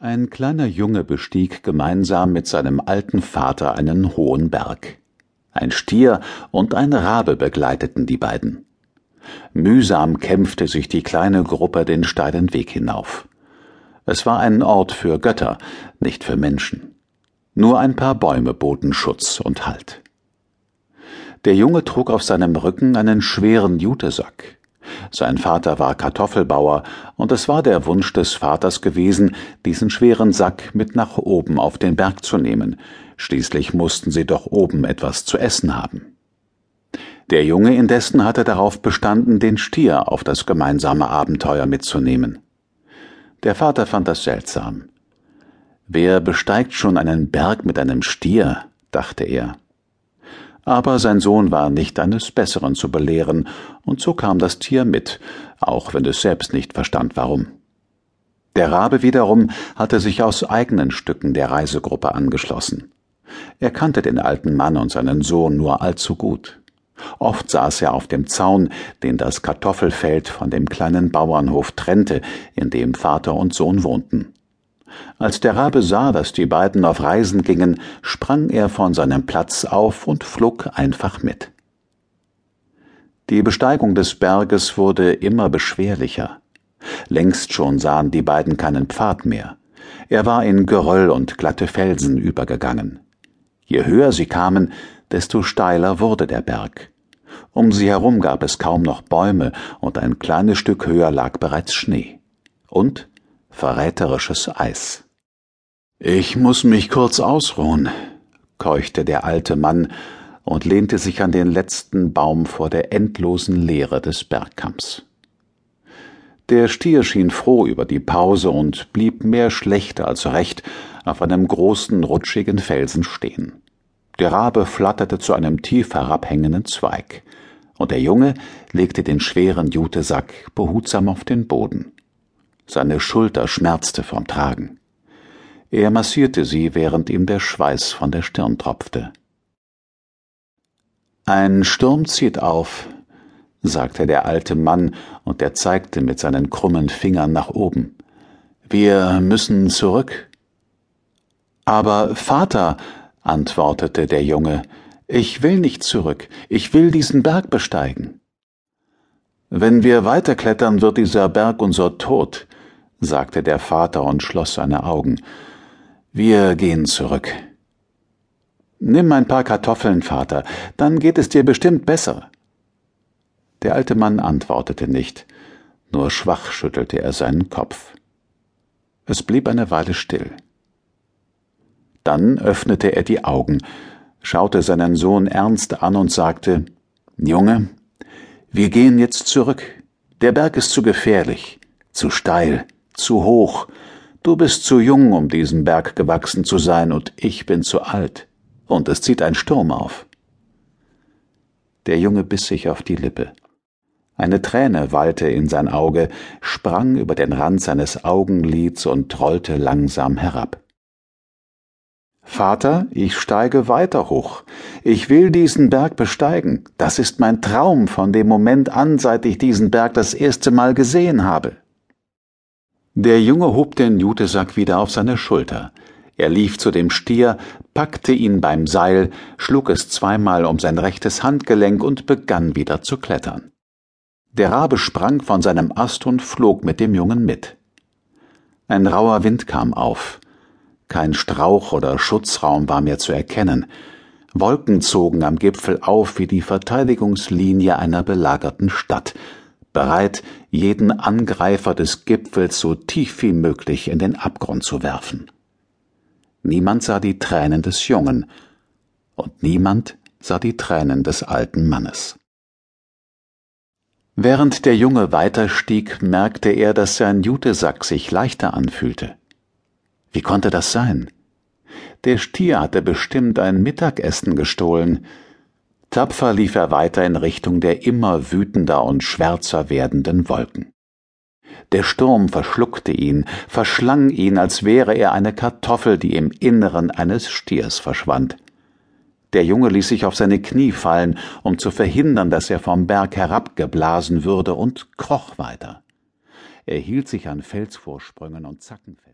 Ein kleiner Junge bestieg gemeinsam mit seinem alten Vater einen hohen Berg. Ein Stier und ein Rabe begleiteten die beiden. Mühsam kämpfte sich die kleine Gruppe den steilen Weg hinauf. Es war ein Ort für Götter, nicht für Menschen. Nur ein paar Bäume boten Schutz und Halt. Der Junge trug auf seinem Rücken einen schweren Jutesack. Sein Vater war Kartoffelbauer, und es war der Wunsch des Vaters gewesen, diesen schweren Sack mit nach oben auf den Berg zu nehmen, schließlich mussten sie doch oben etwas zu essen haben. Der Junge indessen hatte darauf bestanden, den Stier auf das gemeinsame Abenteuer mitzunehmen. Der Vater fand das seltsam. Wer besteigt schon einen Berg mit einem Stier? dachte er aber sein Sohn war nicht eines Besseren zu belehren, und so kam das Tier mit, auch wenn es selbst nicht verstand warum. Der Rabe wiederum hatte sich aus eigenen Stücken der Reisegruppe angeschlossen. Er kannte den alten Mann und seinen Sohn nur allzu gut. Oft saß er auf dem Zaun, den das Kartoffelfeld von dem kleinen Bauernhof trennte, in dem Vater und Sohn wohnten. Als der Rabe sah, dass die beiden auf Reisen gingen, sprang er von seinem Platz auf und flog einfach mit. Die Besteigung des Berges wurde immer beschwerlicher. Längst schon sahen die beiden keinen Pfad mehr. Er war in Geröll und glatte Felsen übergegangen. Je höher sie kamen, desto steiler wurde der Berg. Um sie herum gab es kaum noch Bäume, und ein kleines Stück höher lag bereits Schnee. Und verräterisches Eis. Ich muss mich kurz ausruhen, keuchte der alte Mann und lehnte sich an den letzten Baum vor der endlosen Leere des Bergkamms. Der Stier schien froh über die Pause und blieb mehr schlecht als recht auf einem großen, rutschigen Felsen stehen. Der Rabe flatterte zu einem tief herabhängenden Zweig, und der Junge legte den schweren Jutesack behutsam auf den Boden. Seine Schulter schmerzte vom Tragen. Er massierte sie, während ihm der Schweiß von der Stirn tropfte. Ein Sturm zieht auf, sagte der alte Mann, und er zeigte mit seinen krummen Fingern nach oben. Wir müssen zurück. Aber Vater, antwortete der Junge, ich will nicht zurück, ich will diesen Berg besteigen. Wenn wir weiterklettern, wird dieser Berg unser Tod, sagte der Vater und schloss seine Augen. Wir gehen zurück. Nimm ein paar Kartoffeln, Vater, dann geht es dir bestimmt besser. Der alte Mann antwortete nicht, nur schwach schüttelte er seinen Kopf. Es blieb eine Weile still. Dann öffnete er die Augen, schaute seinen Sohn ernst an und sagte Junge, wir gehen jetzt zurück. Der Berg ist zu gefährlich, zu steil zu hoch. Du bist zu jung, um diesen Berg gewachsen zu sein, und ich bin zu alt. Und es zieht ein Sturm auf. Der Junge biss sich auf die Lippe. Eine Träne wallte in sein Auge, sprang über den Rand seines Augenlids und rollte langsam herab. Vater, ich steige weiter hoch. Ich will diesen Berg besteigen. Das ist mein Traum von dem Moment an, seit ich diesen Berg das erste Mal gesehen habe. Der Junge hob den Jutesack wieder auf seine Schulter. Er lief zu dem Stier, packte ihn beim Seil, schlug es zweimal um sein rechtes Handgelenk und begann wieder zu klettern. Der Rabe sprang von seinem Ast und flog mit dem Jungen mit. Ein rauer Wind kam auf. Kein Strauch oder Schutzraum war mehr zu erkennen. Wolken zogen am Gipfel auf wie die Verteidigungslinie einer belagerten Stadt, bereit, jeden Angreifer des Gipfels so tief wie möglich in den Abgrund zu werfen. Niemand sah die Tränen des Jungen, und niemand sah die Tränen des alten Mannes. Während der Junge weiterstieg, merkte er, dass sein Jutesack sich leichter anfühlte. Wie konnte das sein? Der Stier hatte bestimmt ein Mittagessen gestohlen, Tapfer lief er weiter in Richtung der immer wütender und schwärzer werdenden Wolken. Der Sturm verschluckte ihn, verschlang ihn, als wäre er eine Kartoffel, die im Inneren eines Stiers verschwand. Der Junge ließ sich auf seine Knie fallen, um zu verhindern, dass er vom Berg herabgeblasen würde, und kroch weiter. Er hielt sich an Felsvorsprüngen und Zacken fest.